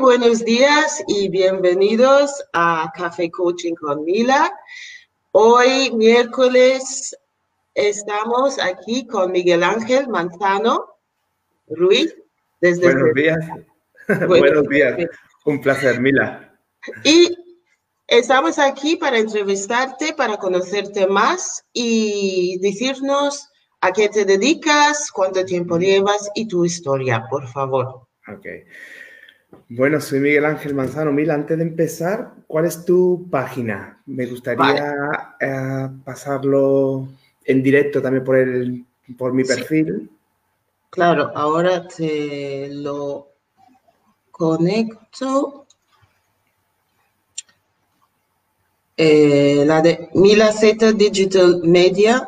Buenos días y bienvenidos a Café Coaching con Mila. Hoy, miércoles, estamos aquí con Miguel Ángel Manzano Ruiz. Desde Buenos días. Buenos días. Un placer, Mila. Y estamos aquí para entrevistarte, para conocerte más y decirnos a qué te dedicas, cuánto tiempo llevas y tu historia, por favor. Ok. Bueno, soy Miguel Ángel Manzano. Mila, antes de empezar, ¿cuál es tu página? Me gustaría eh, pasarlo en directo también por, el, por mi perfil. Claro, ahora te lo conecto. Eh, la de Mila Z Digital Media.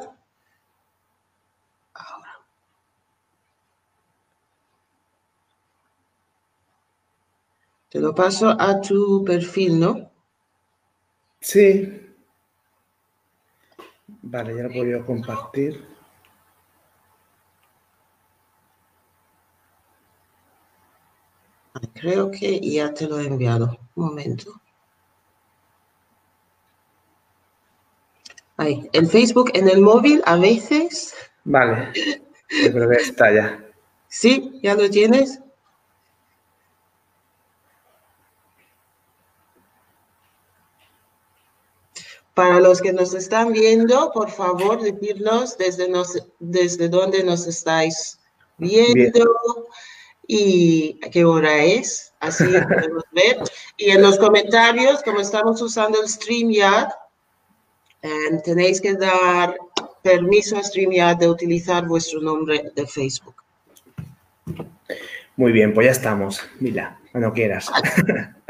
Te lo paso a tu perfil, ¿no? Sí. Vale, ya lo puedo compartir. Creo que ya te lo he enviado. Un momento. Ahí, en Facebook, en el móvil, a veces. Vale, yo creo que está ya. Sí, ya lo tienes. Para los que nos están viendo, por favor, decirnos desde, desde dónde nos estáis viendo y a qué hora es, así podemos ver. Y en los comentarios, como estamos usando el StreamYard, eh, tenéis que dar permiso a StreamYard de utilizar vuestro nombre de Facebook. Muy bien, pues ya estamos. Mila, cuando quieras.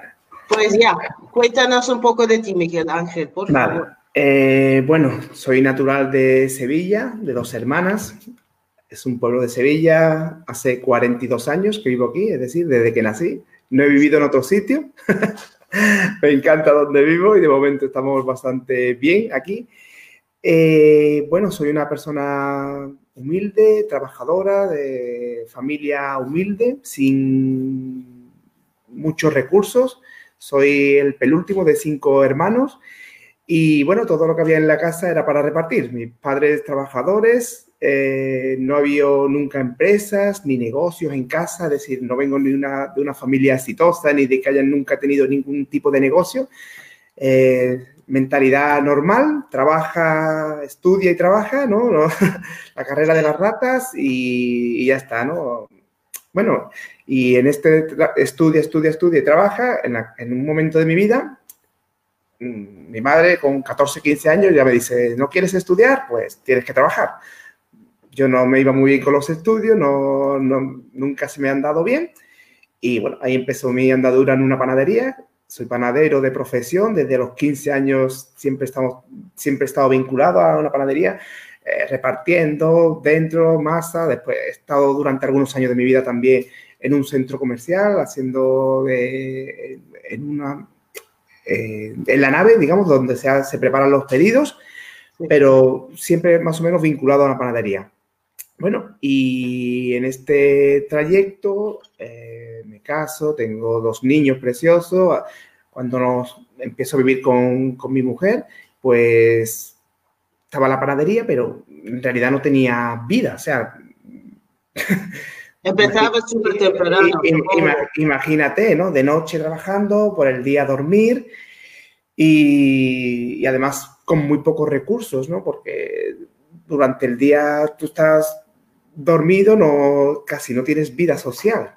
Pues ya, cuéntanos un poco de ti, Miguel Ángel, por favor. Eh, bueno, soy natural de Sevilla, de dos hermanas. Es un pueblo de Sevilla, hace 42 años que vivo aquí, es decir, desde que nací. No he vivido en otro sitio. Me encanta donde vivo y de momento estamos bastante bien aquí. Eh, bueno, soy una persona humilde, trabajadora, de familia humilde, sin muchos recursos. Soy el penúltimo de cinco hermanos y bueno, todo lo que había en la casa era para repartir. Mis padres trabajadores, eh, no había nunca empresas ni negocios en casa, es decir, no vengo ni una, de una familia exitosa ni de que hayan nunca tenido ningún tipo de negocio. Eh, mentalidad normal, trabaja, estudia y trabaja, ¿no? La carrera de las ratas y, y ya está, ¿no? Bueno, y en este estudia, estudia, estudia y trabaja, en, un momento de mi vida, mm, mi madre con 14, 15 años ya me dice, ¿no quieres estudiar? Pues tienes que trabajar. Yo no me iba muy bien con los estudios, no, nunca se me han dado bien. Y bueno, ahí empezó mi andadura en una panadería. Soy panadero de profesión, desde los 15 años siempre, estamos, siempre he estado vinculado a una panadería. Eh, repartiendo dentro masa. Después he estado durante algunos años de mi vida también en un centro comercial, haciendo en una eh, en la nave, digamos, donde se, se preparan los pedidos, pero siempre más o menos vinculado a la panadería. Bueno, y en este trayecto eh, me caso, tengo dos niños preciosos. Cuando nos empiezo a vivir con, con mi mujer, pues estaba la panadería, pero en realidad no tenía vida, o sea... Empezaba súper temprano. Imagínate, ¿no? De noche trabajando, por el día dormir y, además con muy pocos recursos, ¿no? Porque durante el día tú estás dormido, no, casi no tienes vida social.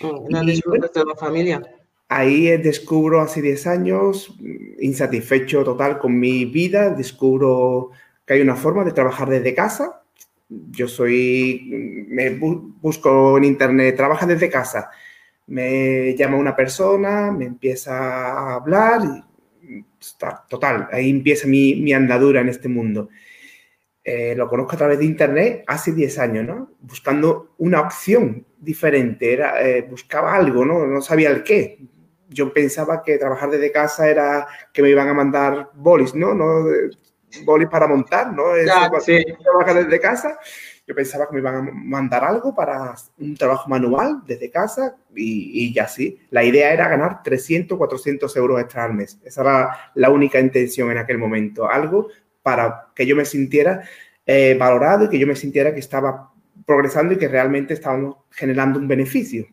Mm, no disfrutas de la familia. Ahí descubro hace 10 años, insatisfecho total con mi vida, descubro que hay una forma de trabajar desde casa. Yo soy, me busco en internet, trabaja desde casa. Me llama una persona, me empieza a hablar y total, ahí empieza mi, mi andadura en este mundo. Eh, lo conozco a través de internet hace 10 años, ¿no? Buscando una opción diferente, era, eh, buscaba algo, ¿no? No sabía el qué. Yo pensaba que trabajar desde casa era que me iban a mandar bolis, ¿no? no bolis para montar, ¿no? Claro, sí. Trabaja desde casa. yo pensaba que me iban a mandar algo para un trabajo manual desde casa y, y ya sí. La idea era ganar 300, 400 euros extra al mes. Esa era la única intención en aquel momento. Algo para que yo me sintiera eh, valorado y que yo me sintiera que estaba progresando y que realmente estábamos generando un beneficio.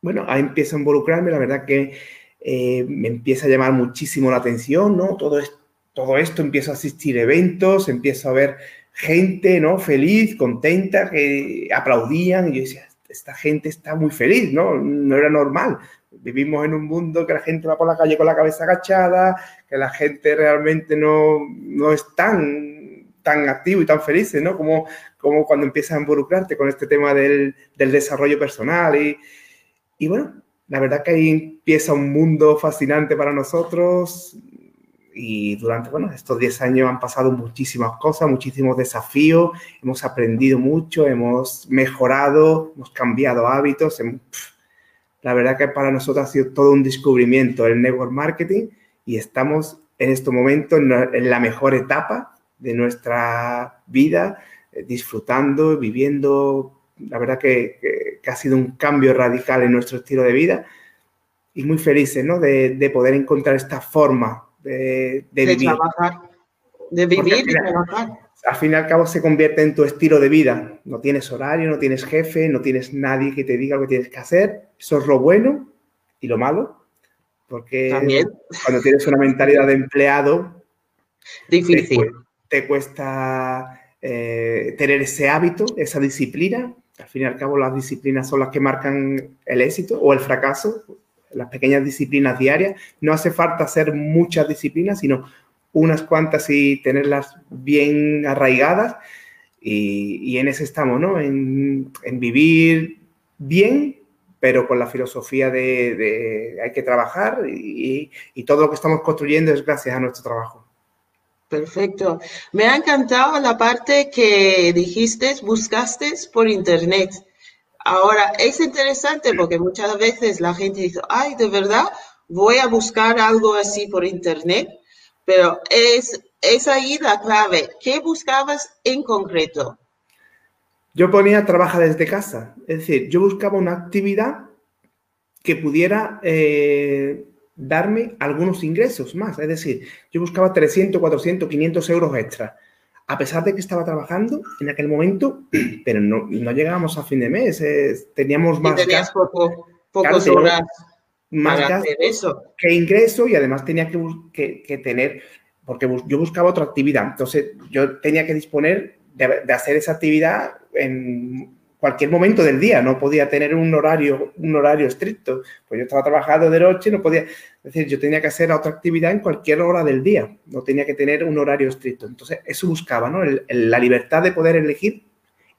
Bueno, ahí empiezo a involucrarme, la verdad que eh, me empieza a llamar muchísimo la atención, ¿no? Todo esto, todo esto, empiezo a asistir a eventos, empiezo a ver gente, ¿no? Feliz, contenta, que aplaudían y yo decía, esta gente está muy feliz, ¿no? No era normal. Vivimos en un mundo que la gente va por la calle con la cabeza agachada, que la gente realmente no, no es tan, tan activo y tan feliz, ¿no? Como, como cuando empiezas a involucrarte con este tema del, del desarrollo personal. Y, y bueno, la verdad que ahí empieza un mundo fascinante para nosotros y durante bueno, estos 10 años han pasado muchísimas cosas, muchísimos desafíos, hemos aprendido mucho, hemos mejorado, hemos cambiado hábitos. La verdad que para nosotros ha sido todo un descubrimiento el network marketing y estamos en este momento en la mejor etapa de nuestra vida, eh, disfrutando, viviendo. La verdad que, que, ha sido un cambio radical en nuestro estilo de vida y muy felices ¿no? de, de poder encontrar esta forma de, de, vivir. Trabajar, de vivir y trabajar. Al fin y al cabo se convierte en tu estilo de vida. No tienes horario, no tienes jefe, no tienes nadie que te diga lo que tienes que hacer. Eso es lo bueno y lo malo. Porque También. cuando tienes una mentalidad de empleado, difícil. Te, te cuesta eh, tener ese hábito, esa disciplina. Al fin y al cabo, las disciplinas son las que marcan el éxito o el fracaso las pequeñas disciplinas diarias. No hace falta hacer muchas disciplinas, sino unas cuantas y tenerlas bien arraigadas. Y, en eso estamos, ¿no? En, vivir bien, pero con la filosofía de, de hay que trabajar y, y todo lo que estamos construyendo es gracias a nuestro trabajo. Perfecto. Me ha encantado la parte que dijiste, buscaste por internet. Ahora, es interesante porque muchas veces la gente dice, ay, de verdad, voy a buscar algo así por internet, pero es, es ahí la clave. ¿Qué buscabas en concreto? Yo ponía trabaja desde casa, es decir, yo buscaba una actividad que pudiera eh, darme algunos ingresos más, es decir, yo buscaba 300, 400, 500 euros extra a pesar de que estaba trabajando en aquel momento, pero no, no llegábamos a fin de mes, eh, teníamos más gastos, poco, pocos claro, horas más gastos eso. que ingreso y además tenía que, que, que, tener, porque yo buscaba otra actividad, entonces yo tenía que disponer de, de hacer esa actividad en cualquier momento del día, no podía tener un horario, un horario estricto. Pues yo estaba trabajando de noche, no podía, es decir, yo tenía que hacer otra actividad en cualquier hora del día, no tenía que tener un horario estricto. Entonces, eso buscaba, ¿no? El, el, la libertad de poder elegir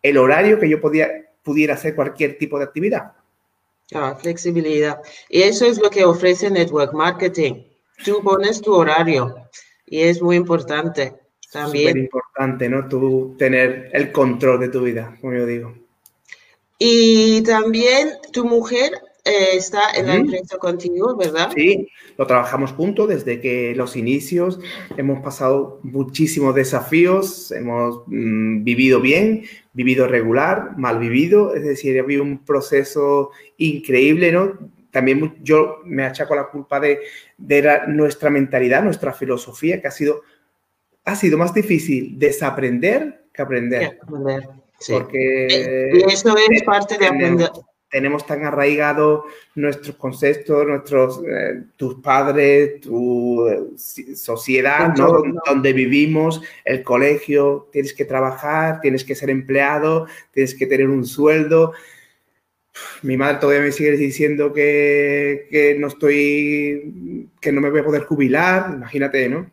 el horario que yo podía, pudiera hacer cualquier tipo de actividad. Ah, flexibilidad. Y eso es lo que ofrece Network Marketing. Tú pones tu horario y es muy importante también. Súper importante, ¿no? Tú tener el control de tu vida, como yo digo. Y también tu mujer eh, está en la empresa contigo, ¿verdad? Sí, lo trabajamos juntos desde que los inicios. Hemos pasado muchísimos desafíos, hemos mm, vivido bien, vivido regular, mal vivido, es decir, ha habido un proceso increíble, ¿no? También yo me achaco la culpa de, de la, nuestra mentalidad, nuestra filosofía, que ha sido, ha sido más difícil desaprender que aprender. Que aprender. Sí. Porque y eso es parte de aprender. Tenemos, tenemos tan arraigados nuestros conceptos, nuestros, eh, tus padres, tu eh, sociedad, ¿no? Donde, donde vivimos, el colegio, tienes que trabajar, tienes que ser empleado, tienes que tener un sueldo. Mi madre todavía me sigue diciendo que, que no estoy, que no me voy a poder jubilar, imagínate, ¿no?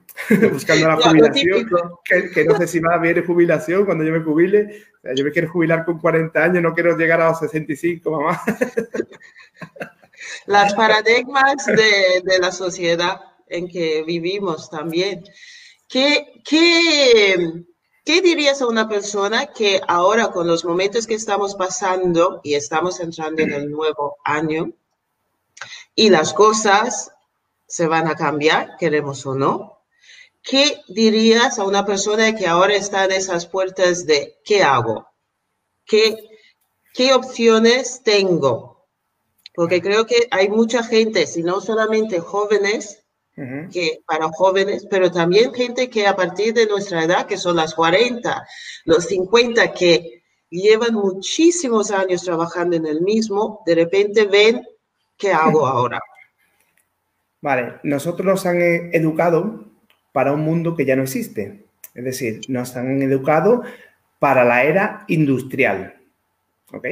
Buscando la jubilación, que, que, no sé si va a haber jubilación cuando yo me jubile. O sea, yo me quiero jubilar con 40 años, no quiero llegar a los 65, mamá. Las paradigmas de, de la sociedad en que vivimos también. ¿Qué, qué, ¿Qué dirías a una persona que ahora con los momentos que estamos pasando y estamos entrando en el nuevo año y las cosas se van a cambiar, queremos o no? ¿Qué dirías a una persona que ahora está en esas puertas de qué hago? ¿Qué, qué opciones tengo? Porque creo que hay mucha gente, si no solamente jóvenes, que para jóvenes, pero también gente que a partir de nuestra edad, que son las 40, los 50, que llevan muchísimos años trabajando en el mismo, de repente ven, ¿qué hago ahora? Vale, nosotros nos han eh, educado para un mundo que ya no existe. Es decir, nos han educado para la era industrial. ¿Ok?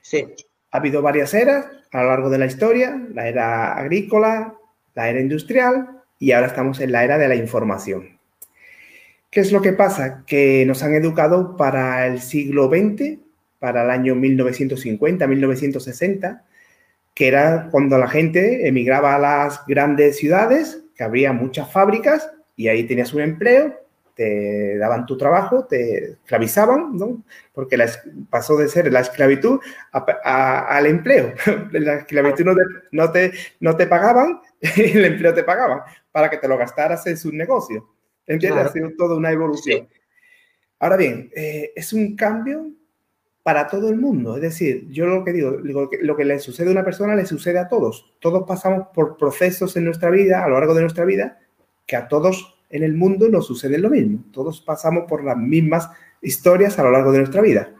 Sí. Ha habido varias eras a lo largo de la historia, la era agrícola, la era industrial y ahora estamos en la era de la información. ¿Qué es lo que pasa? Que nos han educado para el siglo XX, para el año 1950, 1960, que era cuando la gente emigraba a las grandes ciudades, que había muchas fábricas y ahí tenías un empleo, te daban tu trabajo, te esclavizaban, ¿no? Porque pasó de ser la esclavitud al empleo. La esclavitud no te, no te, pagaban, el empleo te pagaban para que te lo gastaras en sus negocios. ¿Entiendes? Ha sido toda una evolución. Ahora bien, eh, es un cambio para todo el mundo. Es decir, yo lo que digo, lo que le sucede a una persona le sucede a todos. Todos pasamos por procesos en nuestra vida, a lo largo de nuestra vida, que a todos en el mundo nos sucede lo mismo. Todos pasamos por las mismas historias a lo largo de nuestra vida.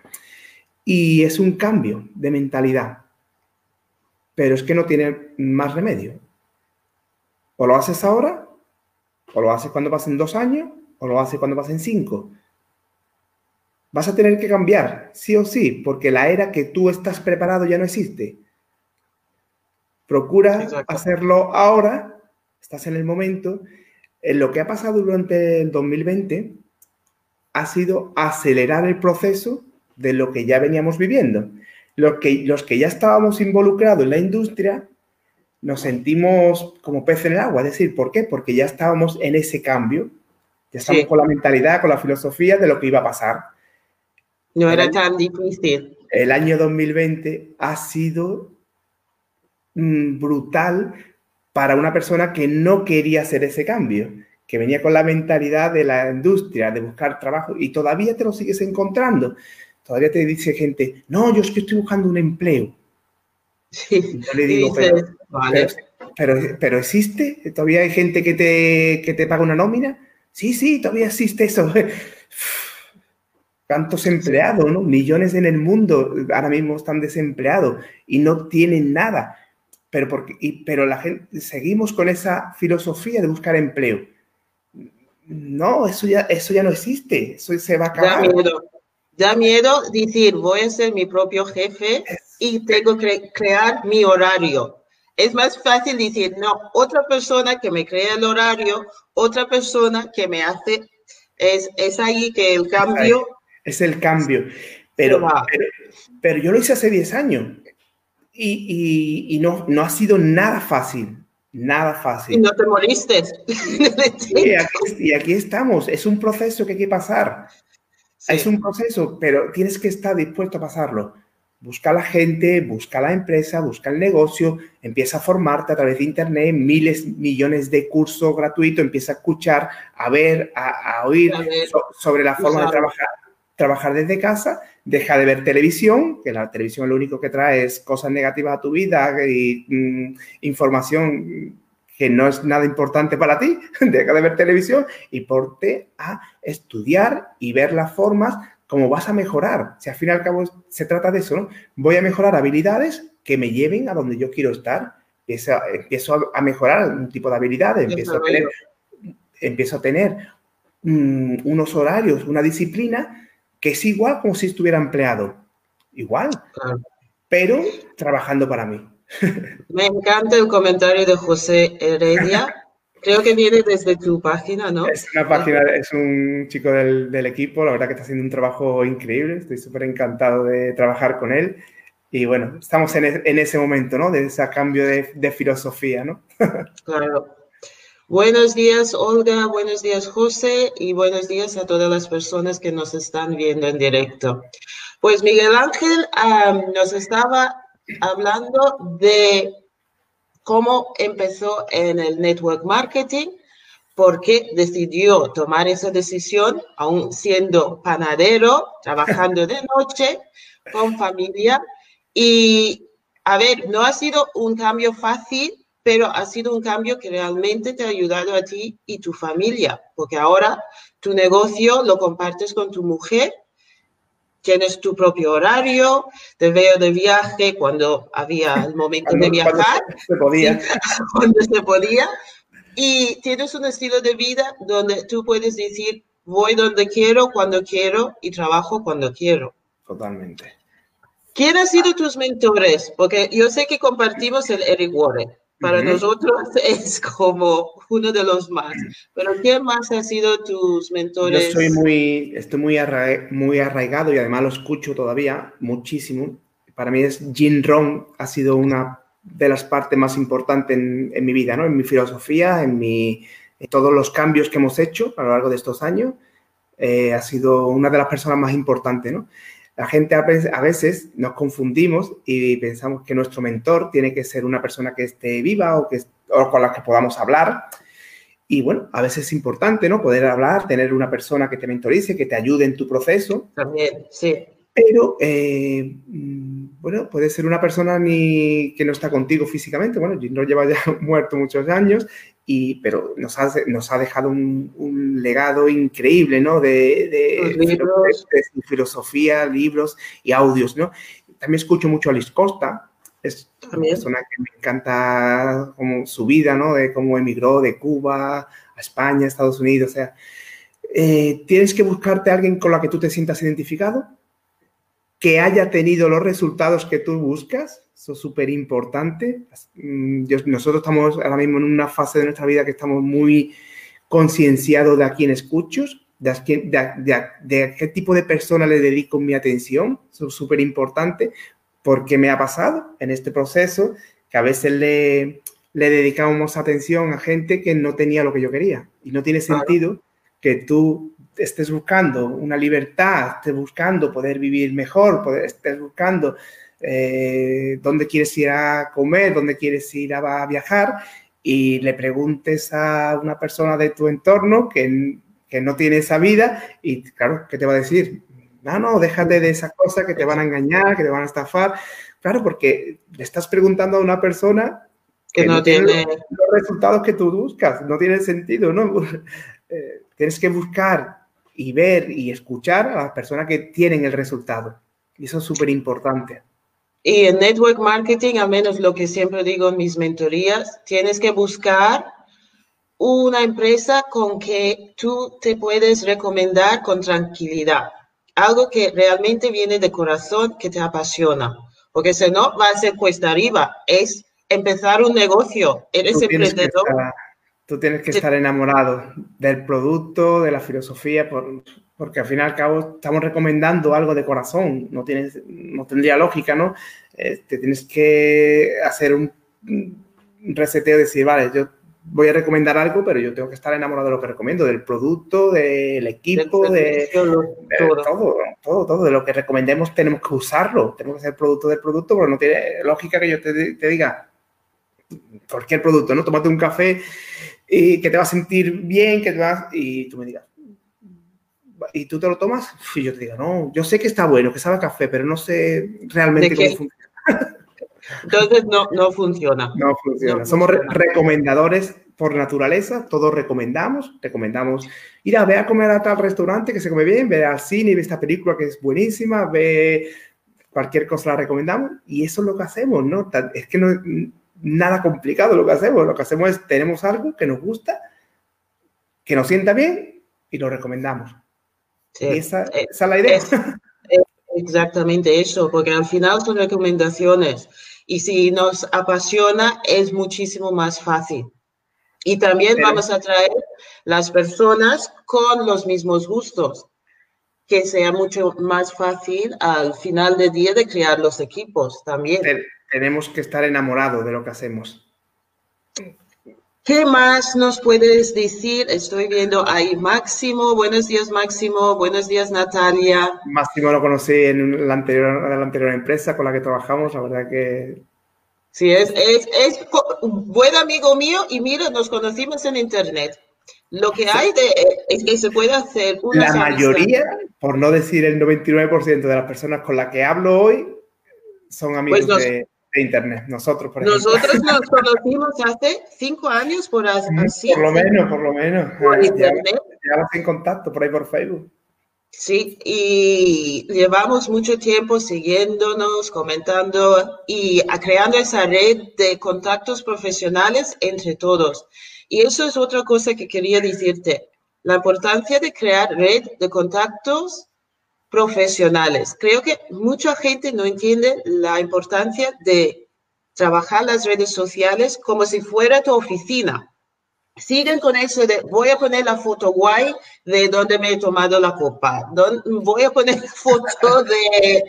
Y es un cambio de mentalidad. Pero es que no tiene más remedio. O lo haces ahora, o lo haces cuando pasen dos años, o lo haces cuando pasen cinco. Vas a tener que cambiar, sí o sí, porque la era que tú estás preparado ya no existe. Procura hacerlo ahora, estás en el momento, lo que ha pasado durante el 2020 ha sido acelerar el proceso de lo que ya veníamos viviendo. Los que, los que ya estábamos involucrados en la industria nos sentimos como pez en el agua. Es decir, ¿por qué? Porque ya estábamos en ese cambio, ya estábamos con la mentalidad, con la filosofía de lo que iba a pasar. No era tan difícil. El año 2020 ha sido mm, brutal para una persona que no quería hacer ese cambio, que venía con la mentalidad de la industria, de buscar trabajo, y todavía te lo sigues encontrando. Todavía te dice gente, no, yo es que estoy buscando un empleo. Sí, yo le digo, pero, pero, existe, todavía hay gente que te, que te paga una nómina. Sí, sí, todavía existe eso. Tantos empleados, ¿no? Millones en el mundo ahora mismo están desempleados y no tienen nada pero, porque, pero la gente, seguimos con esa filosofía de buscar empleo. No, eso ya, eso ya no existe, eso se va a acabar. Da miedo, da miedo decir, voy a ser mi propio jefe y tengo que crear mi horario. Es más fácil decir, no, otra persona que me crea el horario, otra persona que me hace, es, es ahí que el cambio... Es el cambio. Pero, pero, pero, yo lo hice hace 10 años y, no, no ha sido nada fácil, nada fácil. Y no te moriste. y, aquí, estamos, es un proceso que hay que pasar. Es un proceso, pero tienes que estar dispuesto a pasarlo. Busca la gente, busca la empresa, busca el negocio, empieza a formarte a través de Internet, miles, millones de cursos gratuitos, empieza a escuchar, a ver, a, oír sobre la forma de trabajar trabajar desde casa, deja de ver televisión, que la televisión lo único que trae es cosas negativas a tu vida y mm, información que no es nada importante para ti, deja de ver televisión y porte a estudiar y ver las formas como vas a mejorar. Si al fin y al cabo se trata de eso, ¿no? Voy a mejorar habilidades que me lleven a donde yo quiero estar. Empiezo, a mejorar un tipo de habilidades, empiezo a tener, empiezo a tener mm, unos horarios, una disciplina que es igual como si estuviera empleado. Igual, pero trabajando para mí. Me encanta el comentario de José Heredia. Creo que viene desde tu página, ¿no? Es una página, es un chico del, equipo, la verdad que está haciendo un trabajo increíble, estoy súper encantado de trabajar con él. Y bueno, estamos en, e, ese momento, ¿no? De ese cambio de, de filosofía, ¿no? claro. Buenos días, Olga. Buenos días, José. Y buenos días a todas las personas que nos están viendo en directo. Pues Miguel Ángel nos estaba hablando de cómo empezó en el network marketing, por qué decidió tomar esa decisión, aún siendo panadero, trabajando de noche, con familia. Y, a ver, no ha sido un cambio fácil, pero ha sido un cambio que realmente te ha ayudado a ti y tu familia, porque ahora tu negocio lo compartes con tu mujer, tienes tu propio horario, te veo de viaje cuando había el momento de viajar, se podía. cuando se podía, y tienes un estilo de vida donde tú puedes decir, voy donde quiero, cuando quiero y trabajo cuando quiero. Totalmente. ¿Quién ha sido tus mentores? Porque yo sé que compartimos el Eric Warren. Para nosotros es como uno de los más. Pero ¿quién más ha sido tus mentores? Yo soy muy, estoy muy, muy arraigado y además lo escucho todavía muchísimo. Para mí es Jim Rohn, ha sido una de las partes más importantes en, mi vida, ¿no? En mi filosofía, en, mi, todos los cambios que hemos hecho a lo largo de estos años. Eh, ha sido una de las personas más importantes, ¿no? La gente a veces, nos confundimos y pensamos que nuestro mentor tiene que ser una persona que esté viva o, que, o con la que podamos hablar. Y bueno, a veces es importante, ¿no? Poder hablar, tener una persona que te mentorice, que te ayude en tu proceso. También, sí. Pero, eh, mm, bueno, puede ser una persona ni que no está contigo físicamente. Bueno, no lleva ya muerto muchos años, y, pero nos ha, nos ha dejado un, legado increíble, ¿no? De, de, filosofía, libros y audios, ¿no? También escucho mucho a Liz Costa, es una persona que me encanta como su vida, ¿no? De cómo emigró de Cuba a España, Estados Unidos, o sea, eh, tienes que buscarte a alguien con la que tú te sientas identificado que haya tenido los resultados que tú buscas, eso es súper importante. Mm, nosotros estamos ahora mismo en una fase de nuestra vida que estamos muy concienciados de a quién escucho, de, qué tipo de persona le dedico mi atención, eso es súper importante, porque me ha pasado en este proceso que a veces le, le dedicamos atención a gente que no tenía lo que yo quería. Y no tiene sentido que tú estés buscando una libertad, estés buscando poder vivir mejor, poder, estés buscando eh, dónde quieres ir a comer, dónde quieres ir a, viajar y le preguntes a una persona de tu entorno que, que no tiene esa vida y claro, ¿qué te va a decir? No, no, déjate de esas cosas que te van a engañar, que te van a estafar. Claro, porque le estás preguntando a una persona que, no, tiene los resultados que tú buscas, no tiene sentido, ¿no? Eh, tienes que buscar y ver y escuchar a las personas que tienen el resultado. Y eso es súper importante. Y en network marketing, al menos lo que siempre digo en mis mentorías, tienes que buscar una empresa con que tú te puedes recomendar con tranquilidad. Algo que realmente viene de corazón, que te apasiona. Porque si no, va a ser cuesta arriba. Es empezar un negocio. Eres emprendedor tú tienes que estar enamorado del producto, de la filosofía, porque al fin y al cabo estamos recomendando algo de corazón, no, tienes, no tendría lógica, ¿no? Eh, te tienes que hacer un, reseteo de decir, vale, yo voy a recomendar algo, pero yo tengo que estar enamorado de lo que recomiendo, del producto, del equipo, de, todo, todo, todo, de lo que recomendemos tenemos que usarlo, tenemos que ser producto del producto, porque no tiene lógica que yo te, te diga cualquier producto, ¿no? Tómate un café y que te va a sentir bien, que te vas, y tú me digas, ¿y tú te lo tomas? Y yo te digo, no, yo sé que está bueno, que sabe a café, pero no sé realmente cómo funciona. Entonces no, no funciona. No funciona. Somos recomendadores por naturaleza, todos recomendamos, recomendamos ir a ver a comer a tal restaurante que se come bien, ver al cine ver esta película que es buenísima, ve cualquier cosa la recomendamos y eso es lo que hacemos, ¿no? Es que no, nada complicado lo que hacemos. Lo que hacemos es, tenemos algo que nos gusta, que nos sienta bien y lo recomendamos. Esa, eh, esa, es la idea. exactamente eso, porque al final son recomendaciones y si nos apasiona es muchísimo más fácil. Y también vamos a traer las personas con los mismos gustos, que sea mucho más fácil al final del día de crear los equipos también tenemos que estar enamorados de lo que hacemos. ¿Qué más nos puedes decir? Estoy viendo ahí Máximo. Buenos días, Máximo. Buenos días, Natalia. Máximo lo conocí en la anterior, la anterior empresa con la que trabajamos. La verdad que. Sí, es, es, es buen amigo mío y mira, nos conocimos en Internet. Lo que hay de, es que se puede hacer una... La mayoría, por no decir el 99% de las personas con las que hablo hoy, son amigos pues de, Internet. Nosotros, por ejemplo. Nosotros nos conocimos hace cinco años por así. Por lo menos, por lo menos. Por Internet. en contacto por ahí por Facebook. Sí, y llevamos mucho tiempo siguiéndonos, comentando y creando esa red de contactos profesionales entre todos. Y eso es otra cosa que quería decirte, la importancia de crear red de contactos profesionales. Creo que mucha gente no entiende la importancia de trabajar las redes sociales como si fuera tu oficina siguen con eso de voy a poner la foto guay de donde me he tomado la copa, voy a poner foto de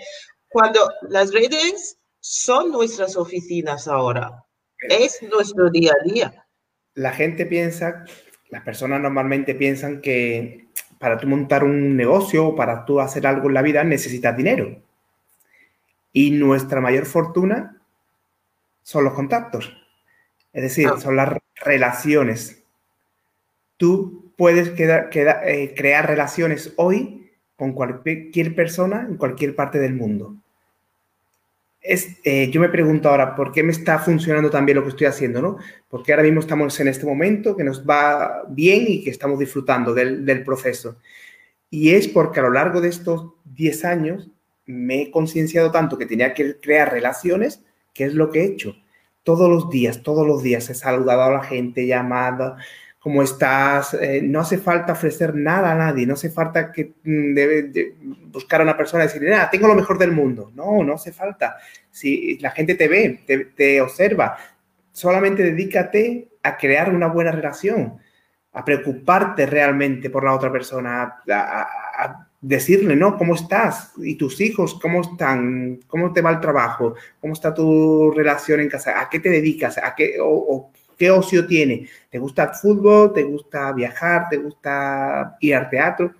cuando las redes son nuestras oficinas ahora, es nuestro día a día. La gente piensa, las personas normalmente piensan que para tú montar un negocio o para tú hacer algo en la vida necesitas dinero. Y nuestra mayor fortuna son los contactos. Es decir, ah. son las relaciones. Tú puedes eh, crear relaciones hoy con cualquier persona en cualquier parte del mundo. Es, eh, yo me pregunto ahora, ¿por qué me está funcionando tan bien lo que estoy haciendo? ¿no? Porque ahora mismo estamos en este momento que nos va bien y que estamos disfrutando del, del proceso. Y es porque a lo largo de estos 10 años me he concienciado tanto que tenía que crear relaciones, que es lo que he hecho todos los días, todos los días he saludado a la gente, llamado, ¿cómo estás? Eh, no hace falta ofrecer nada a nadie, no hace falta que mm, debe buscar a una persona y decirle, ah, tengo lo mejor del mundo. No, no hace falta. Si la gente te ve, te, observa, solamente dedícate a crear una buena relación, a preocuparte realmente por la otra persona, a decirle, ¿no? ¿Cómo estás? ¿Y tus hijos cómo están? ¿Cómo te va el trabajo? ¿Cómo está tu relación en casa? ¿A qué te dedicas? ¿A qué, o, qué ocio tiene? ¿Te gusta el fútbol? ¿Te gusta viajar? ¿Te gusta ir al teatro?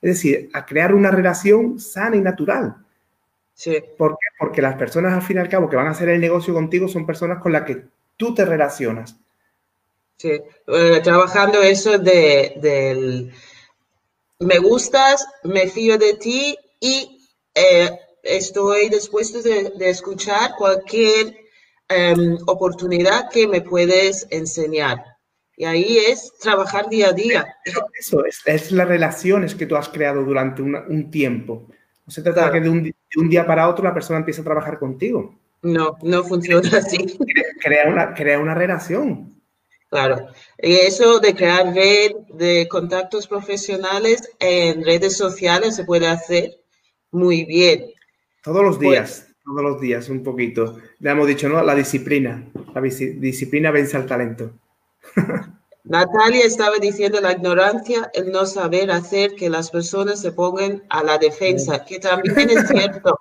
Es decir, a crear una relación sana y natural. Sí. ¿Por qué? Porque las personas al fin y al cabo que van a hacer el negocio contigo son personas con las que tú te relacionas. Sí, eh, trabajando eso de, del me gustas, me fío de ti y eh, estoy dispuesto de, escuchar cualquier em, oportunidad que me puedes enseñar. Y ahí es trabajar día a día. Eso es, es las relaciones que tú has creado durante un tiempo. No se trata de que de un, de un, día para otro la persona empiece a trabajar contigo. No, no funciona así. Crea una, crea una relación. Claro, y eso de crear red de contactos profesionales en redes sociales se puede hacer muy bien. Todos los días, pues todos los días, un poquito. Le hemos dicho, ¿no? La disciplina. La disciplina vence al talento. Natalia estaba diciendo la ignorancia, el no saber hacer que las personas se pongan a la defensa, que también es cierto.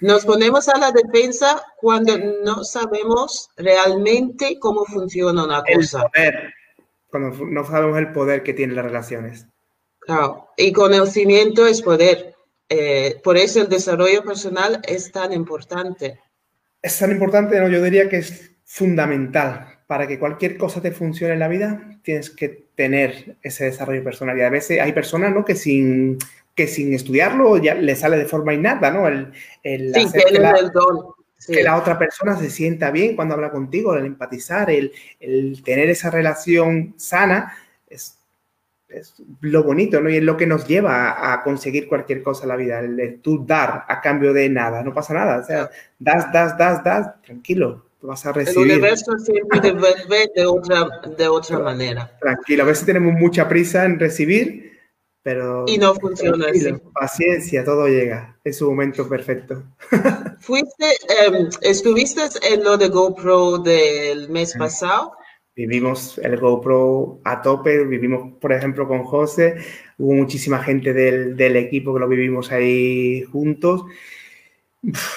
Nos ponemos a la defensa cuando no sabemos realmente cómo funciona una cosa. El poder, cuando no sabemos el poder que tienen las relaciones. Claro, y conocimiento es poder. Eh, por eso el desarrollo personal es tan importante. Es tan importante, no, yo diría que es fundamental. Para que cualquier cosa te funcione en la vida, tienes que tener ese desarrollo personal. Y a veces hay personas ¿no? que sin que sin estudiarlo ya le sale de forma innata, ¿no? El, el sí, que, la, el don. que la otra persona se sienta bien cuando habla contigo, el empatizar, el, el tener esa relación sana, es, es, lo bonito, ¿no? Y es lo que nos lleva a, conseguir cualquier cosa en la vida, el, tú dar a cambio de nada, no pasa nada, o sea, das, das, das, das, tranquilo, vas a recibir. El universo siempre devuelve de otra, de otra manera. Tranquilo, a veces tenemos mucha prisa en recibir, pero y no funciona así. Paciencia, todo llega. Es su momento perfecto. Fuiste, em, estuviste en lo de GoPro del mes pasado. Vivimos el GoPro a tope, vivimos, por ejemplo, con José, hubo muchísima gente del, del equipo que lo vivimos ahí juntos.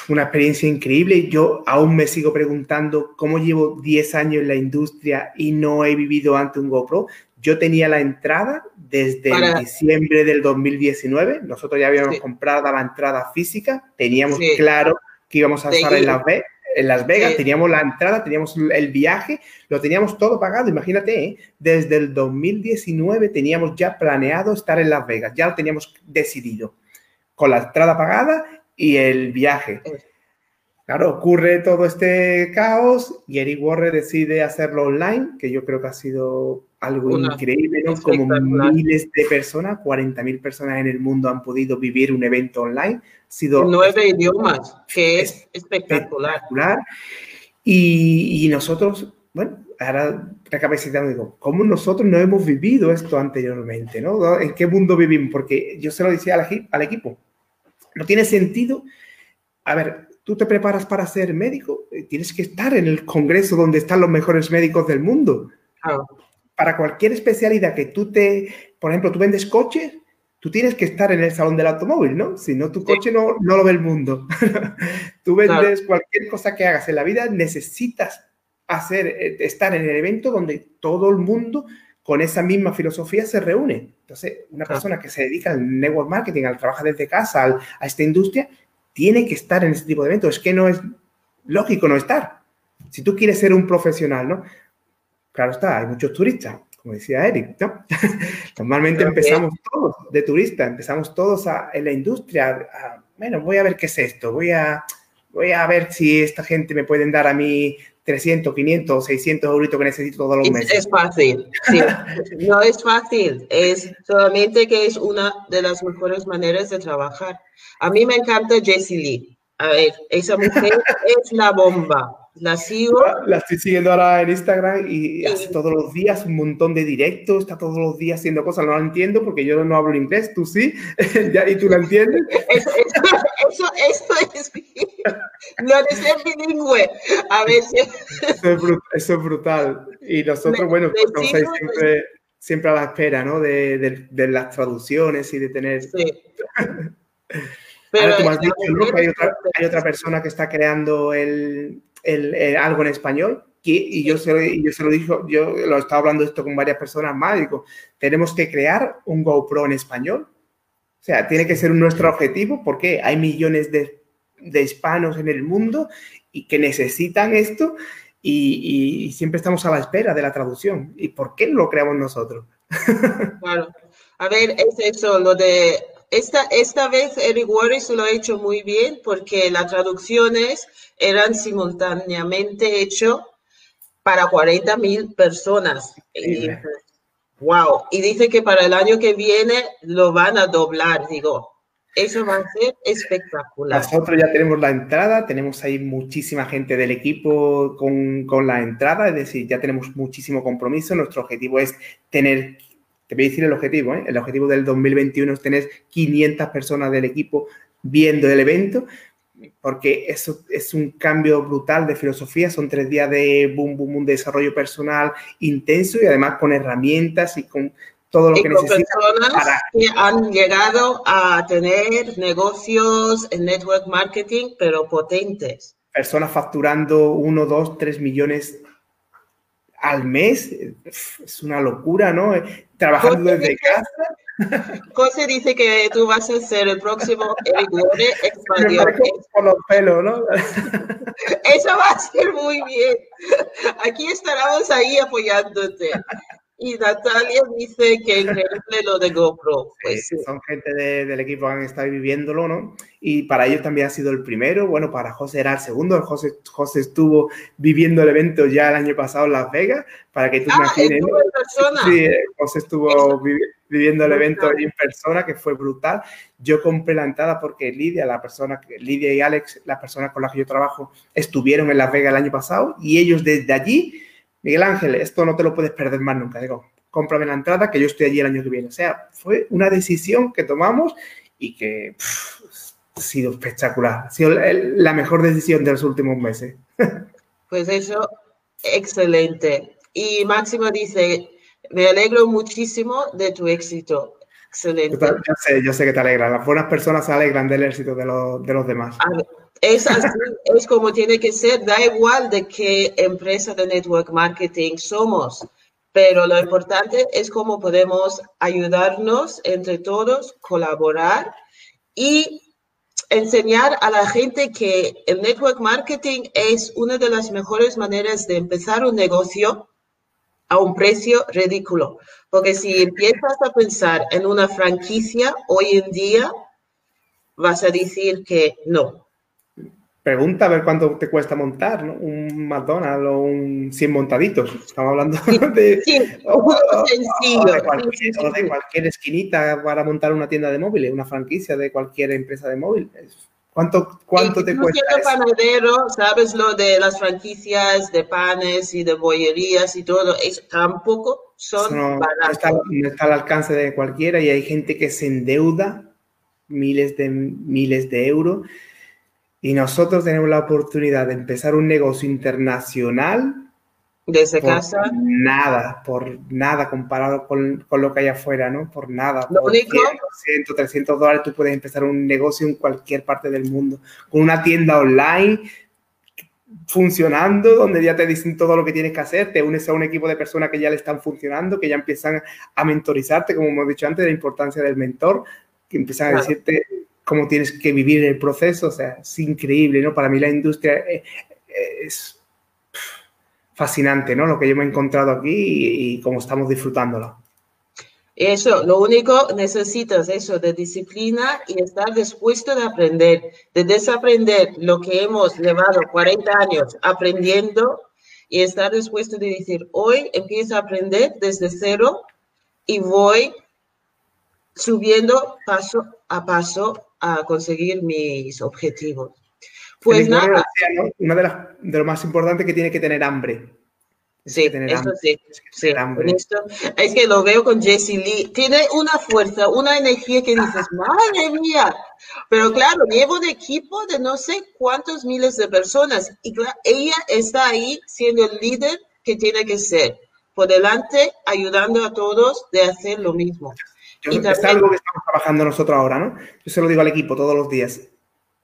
Una experiencia increíble. Yo aún me sigo preguntando cómo llevo 10 años en la industria y no he vivido ante un GoPro. Yo tenía la entrada desde diciembre del 2019. Nosotros ya habíamos comprado la entrada física, teníamos claro que íbamos a estar en la B, en Las Vegas, teníamos la entrada, teníamos el viaje, lo teníamos todo pagado, imagínate, ¿eh? desde el 2019 teníamos ya planeado estar en Las Vegas, ya lo teníamos decidido, con la entrada pagada y el viaje. Claro, ocurre todo este caos y Eric Warren decide hacerlo online, que yo creo que ha sido algo increíble, ¿no? Como miles de personas, 40.000 personas en el mundo han podido vivir un evento online. Ha sido Nueve idiomas, que es espectacular. Y, nosotros, bueno, ahora recapacitando, digo, ¿cómo nosotros no hemos vivido esto anteriormente? ¿no? ¿En qué mundo vivimos? Porque yo se lo decía al, al equipo, no tiene sentido. A ver, tú te preparas para ser médico, eh, tienes que estar en el congreso donde están los mejores médicos del mundo. Para cualquier especialidad que tú te, por ejemplo, tú vendes coches, tú tienes que estar en el salón del automóvil, ¿no? Si no, tu coche no, no lo ve el mundo. tú vendes cualquier cosa que hagas en la vida, necesitas hacer, eh, estar en el evento donde todo el mundo con esa misma filosofía se reúne. Entonces, una persona que se dedica al network marketing, al trabajar desde casa, a esta industria, tiene que estar en este tipo de eventos. Es que no es lógico no estar. Si tú quieres ser un profesional, ¿no? Claro está, hay muchos turistas, como decía Eric, ¿no? Normalmente empezamos todos de turista, empezamos todos en la industria. bueno, voy a ver qué es esto, voy a, voy a ver si esta gente me pueden dar a mí 300, 500, 600 euros que necesito todos los meses. Es, fácil, sí. no es fácil, es solamente que es una de las mejores maneras de trabajar. A mí me encanta Jessie Lee. A ver, esa mujer es la bomba. La sigo. La, estoy siguiendo ahora en Instagram y hace todos los días un montón de directos, está todos los días haciendo cosas. No la entiendo porque yo no hablo inglés, tú sí, y tú la entiendes. Eso, eso, eso, es. No de ser bilingüe. A veces. Eso es, brutal. Y nosotros, bueno, pues, siempre, siempre a la espera, ¿no? De, de, de, las traducciones y de tener. Sí. Pero hay, otra, persona que está creando el, el, algo en español y yo se, lo, yo se lo dijo, yo lo estaba hablando esto con varias personas más, digo, tenemos que crear un GoPro en español. O sea, tiene que ser nuestro objetivo porque hay millones de, hispanos en el mundo y que necesitan esto y, y, siempre estamos a la espera de la traducción. ¿Y por qué no lo creamos nosotros? Claro. A ver, es eso, lo de esta, esta vez Eric Warris lo ha hecho muy bien porque las traducciones eran simultáneamente hechas para 40 mil personas. Y, wow. Y dice que para el año que viene lo van a doblar. Digo, eso va a ser espectacular. Nosotros ya tenemos la entrada, tenemos ahí muchísima gente del equipo con, con la entrada, es decir, ya tenemos muchísimo compromiso. Nuestro objetivo es tener te voy a decir el objetivo, ¿eh? el objetivo del 2021 es tener 500 personas del equipo viendo el evento, porque eso es un cambio brutal de filosofía, son tres días de boom, boom, boom, de desarrollo personal intenso y además con herramientas y con todo lo que necesitan. Personas que han llegado a tener negocios en network marketing, pero potentes. Personas facturando 1, 2, 3 millones al mes, es una locura, ¿no? trabajando desde casa. José dice que tú vas a ser el próximo Eric expandió. Por los pelos, ¿no? Eso va a ser muy bien. Aquí estaremos ahí apoyándote. Y Natalia dice que increíble lo de GoPro. Pues Son gente del equipo que han estado viviéndolo, ¿no? Y para ellos también ha sido el primero. Bueno, para José era el segundo. José, José estuvo viviendo el evento ya el año pasado en Las Vegas. Para que tú ah, imagines. En persona. Sí, José estuvo viviendo el evento en persona, que fue brutal. Yo compré la entrada porque Lidia, la persona, Lidia y Alex, las personas con las que yo trabajo, estuvieron en Las Vegas el año pasado y ellos desde allí Miguel Ángel, esto no te lo puedes perder más nunca. Digo, cómprame la entrada que yo estoy allí el año que viene. O sea, fue una decisión que tomamos y que ha sido espectacular. Ha sido la mejor decisión de los últimos meses. Pues eso, excelente. Y Máximo dice, me alegro muchísimo de tu éxito. Excelente. Yo sé, yo sé que te alegra. Las buenas personas se alegran del éxito de, los, de los demás. Es así, es como tiene que ser, da igual de qué empresa de network marketing somos, pero lo importante es cómo podemos ayudarnos entre todos, colaborar y enseñar a la gente que el network marketing es una de las mejores maneras de empezar un negocio a un precio ridículo. Porque si empiezas a pensar en una franquicia hoy en día, vas a decir que no. Pregunta a ver cuánto te cuesta montar, ¿no? Un McDonald's o un 100 montaditos. Estamos hablando de, sí, sencillo, de, cualquier, de cualquier esquinita para montar una tienda de móviles, una franquicia de cualquier empresa de móvil. ¿Cuánto, cuánto te cuesta? Siendo panadero, sabes lo de las franquicias de panes y de bollerías y todo, eso tampoco son no, está, no está al alcance de cualquiera y hay gente que se endeuda miles de miles de euros y nosotros tenemos la oportunidad de empezar un negocio internacional desde casa. Nada, por nada comparado con, lo que hay afuera, ¿no? Por nada. Lo por único. 100, 300 dólares tú puedes empezar un negocio en cualquier parte del mundo. Con una tienda online funcionando, donde ya te dicen todo lo que tienes que hacer, te unes a un equipo de personas que ya le están funcionando, que ya empiezan a mentorizarte, como hemos dicho antes, de la importancia del mentor, que empiezan a decirte cómo tienes que vivir el proceso, o sea, es increíble, ¿no? Para mí la industria eh, es fascinante, ¿no? Lo que yo me he encontrado aquí y, cómo estamos disfrutándolo. Eso, lo único necesitas eso de disciplina y estar dispuesto de aprender, de desaprender lo que hemos llevado 40 años aprendiendo y estar dispuesto de decir, hoy empiezo a aprender desde cero y voy subiendo paso a paso a conseguir mis objetivos. Pues nada. Una de, las, de lo más importante que tiene que tener hambre. Sí, eso sí. sí. es que lo veo con Jessie Lee. Tiene una fuerza, una energía que dices, madre mía. Pero claro, llevo un equipo de no sé cuántos miles de personas y ella está ahí siendo el líder que tiene que ser. Por delante, ayudando a todos de hacer lo mismo es algo que estamos trabajando nosotros ahora, ¿no? Yo se lo digo al equipo todos los días.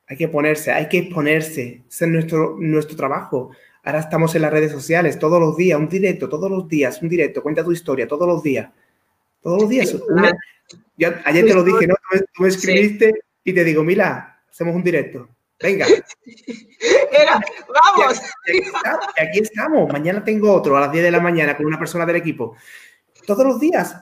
Hay que ponerse, hay que exponerse. Ese es nuestro, nuestro trabajo. Ahora estamos en las redes sociales todos los días, un directo, todos los días, un directo. Cuenta tu historia todos los días. Todos los días. ayer te lo dije, ¿no? Tú me, escribiste y te digo, mira, hacemos un directo. Venga. vamos. Y aquí, estamos. Mañana tengo otro a las 10 de la mañana con una persona del equipo. Todos los días.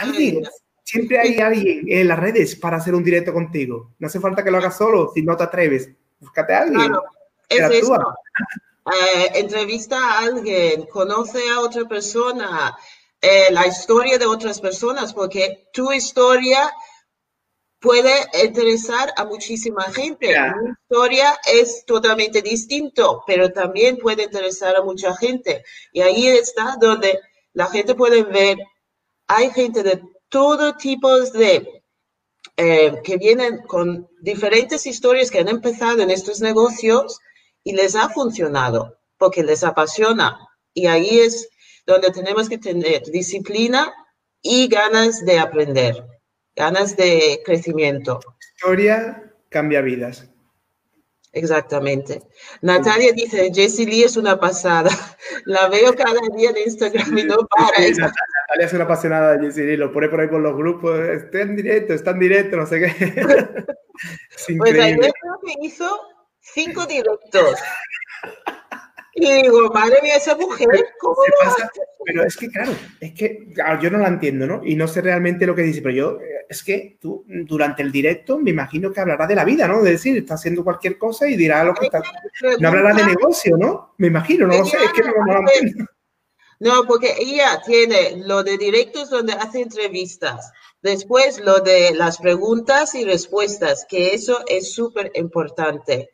Alguien, Siempre hay alguien en las redes para hacer un directo contigo. No hace falta que lo hagas solo si no te atreves. Búscate a alguien. Claro, es eso. Eh, entrevista a alguien, conoce a otra persona, eh, la historia de otras personas, porque tu historia puede interesar a muchísima gente. Tu historia es totalmente distinto, pero también puede interesar a mucha gente. Y ahí está donde la gente puede ver, hay gente de todo tipo de eh, que vienen con diferentes historias que han empezado en estos negocios y les ha funcionado porque les apasiona. Y ahí es donde tenemos que tener disciplina y ganas de aprender, ganas de crecimiento. Historia cambia vidas. Exactamente. Natalia dice, Jessie Lee es una pasada. La veo cada día en Instagram y no para. Natalia es una apasionada de Lee, lo pone por ahí por los grupos, está en directo, está en directo, no sé qué. pues ayer creo que hizo cinco directos. Y digo, madre mía, esa mujer, ¿cómo lo pasa? Pero es que, claro, es que yo no la entiendo, ¿no? Y no sé realmente lo que dice, pero yo, eh, es que tú, durante el directo, me imagino que hablará de la vida, ¿no? De decir, está haciendo cualquier cosa y dirá lo que está. No hablará de negocio, ¿no? Me imagino, no lo sé, es que no, no lo entiendo. No, porque ella tiene lo de directos donde hace entrevistas. Después lo de las preguntas y respuestas, que eso es súper importante.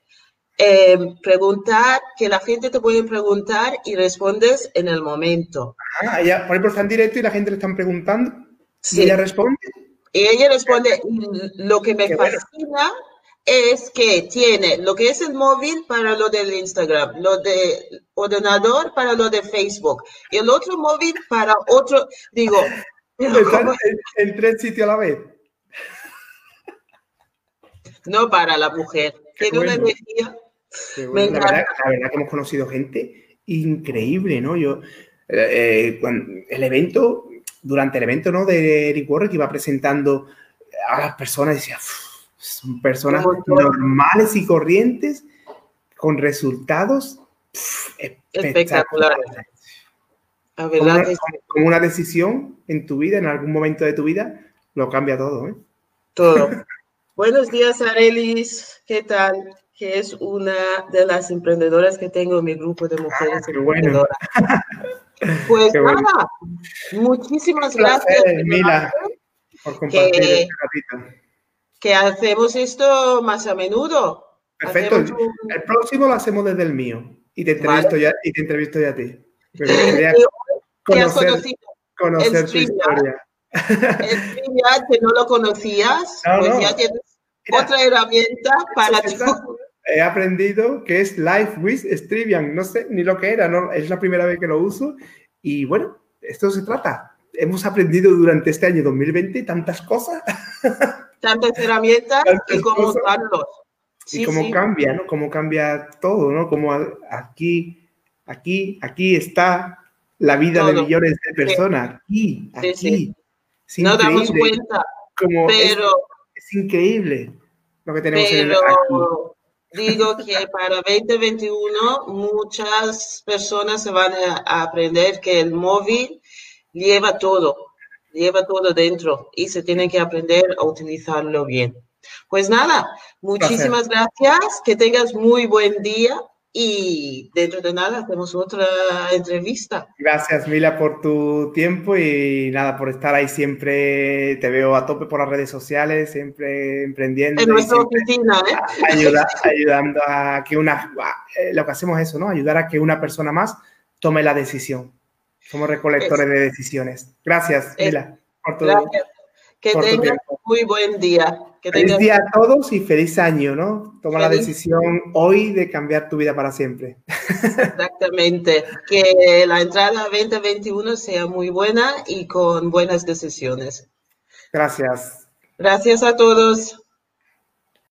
Eh, preguntar, que la gente te puede preguntar y respondes en el momento. Ah, ella, por ejemplo, está en directo y la gente le están preguntando. Sí. ¿Y ella responde? Y ella responde. Lo que me fascina es que tiene lo que es el móvil para lo del Instagram, lo de ordenador para lo de Facebook y el otro móvil para otro. Digo. en, tres sitios a la vez. No para la mujer. Tiene una energía la, verdad, que hemos conocido gente increíble, ¿no? Yo, eh, eh, el evento, durante el evento, ¿no? De Eric Warren que iba presentando a las personas, decía, Son personas normales y corrientes con resultados espectaculares. como, una, decisión en tu vida, en algún momento de tu vida, lo cambia todo. ¿eh? Todo. Buenos días, Arelis. ¿Qué tal? Que es una de las emprendedoras que tengo en mi grupo de mujeres ah, emprendedoras. Pues nada, muchísimas gracias. Mila, por compartir que, este que hacemos esto más a menudo. Perfecto. El próximo lo hacemos desde el mío y te entrevisto, ya, y te entrevisto ya a ti. conocer, conocer tu historia. El que no lo conocías, pues ya tienes otra herramienta para ti. He aprendido que es Life with Strivian. No sé ni lo que era, no, es la primera vez que lo uso. Y bueno, esto se trata. Hemos aprendido durante este año 2020 tantas cosas. Tantas herramientas y cómo usarlos. y cómo cambia, ¿no? Cómo cambia todo, ¿no? Como aquí, aquí, aquí está la vida de millones de personas. Aquí, aquí. no damos cuenta. Como pero, es, increíble lo que tenemos en el, digo que para 2021 muchas personas se van a, aprender que el móvil lleva todo, lleva todo dentro y se tiene que aprender a utilizarlo bien. Pues nada, muchísimas gracias, que tengas muy buen día y dentro de nada hacemos otra entrevista. Gracias, Mila, por tu tiempo y nada, por estar ahí siempre. Te veo a tope por las redes sociales, siempre emprendiendo. En nuestra oficina, ¿eh? ayudando a que una. Eh, lo que hacemos es eso, ¿no? Ayudar a que una persona más tome la decisión. Somos recolectores de decisiones. Gracias, Mila, por tu. Gracias. Que tengas muy buen día. feliz día a todos y feliz año, ¿no? Toma la decisión hoy de cambiar tu vida para siempre. Exactamente. Que la entrada 2021 sea muy buena y con buenas decisiones. Gracias. Gracias a todos.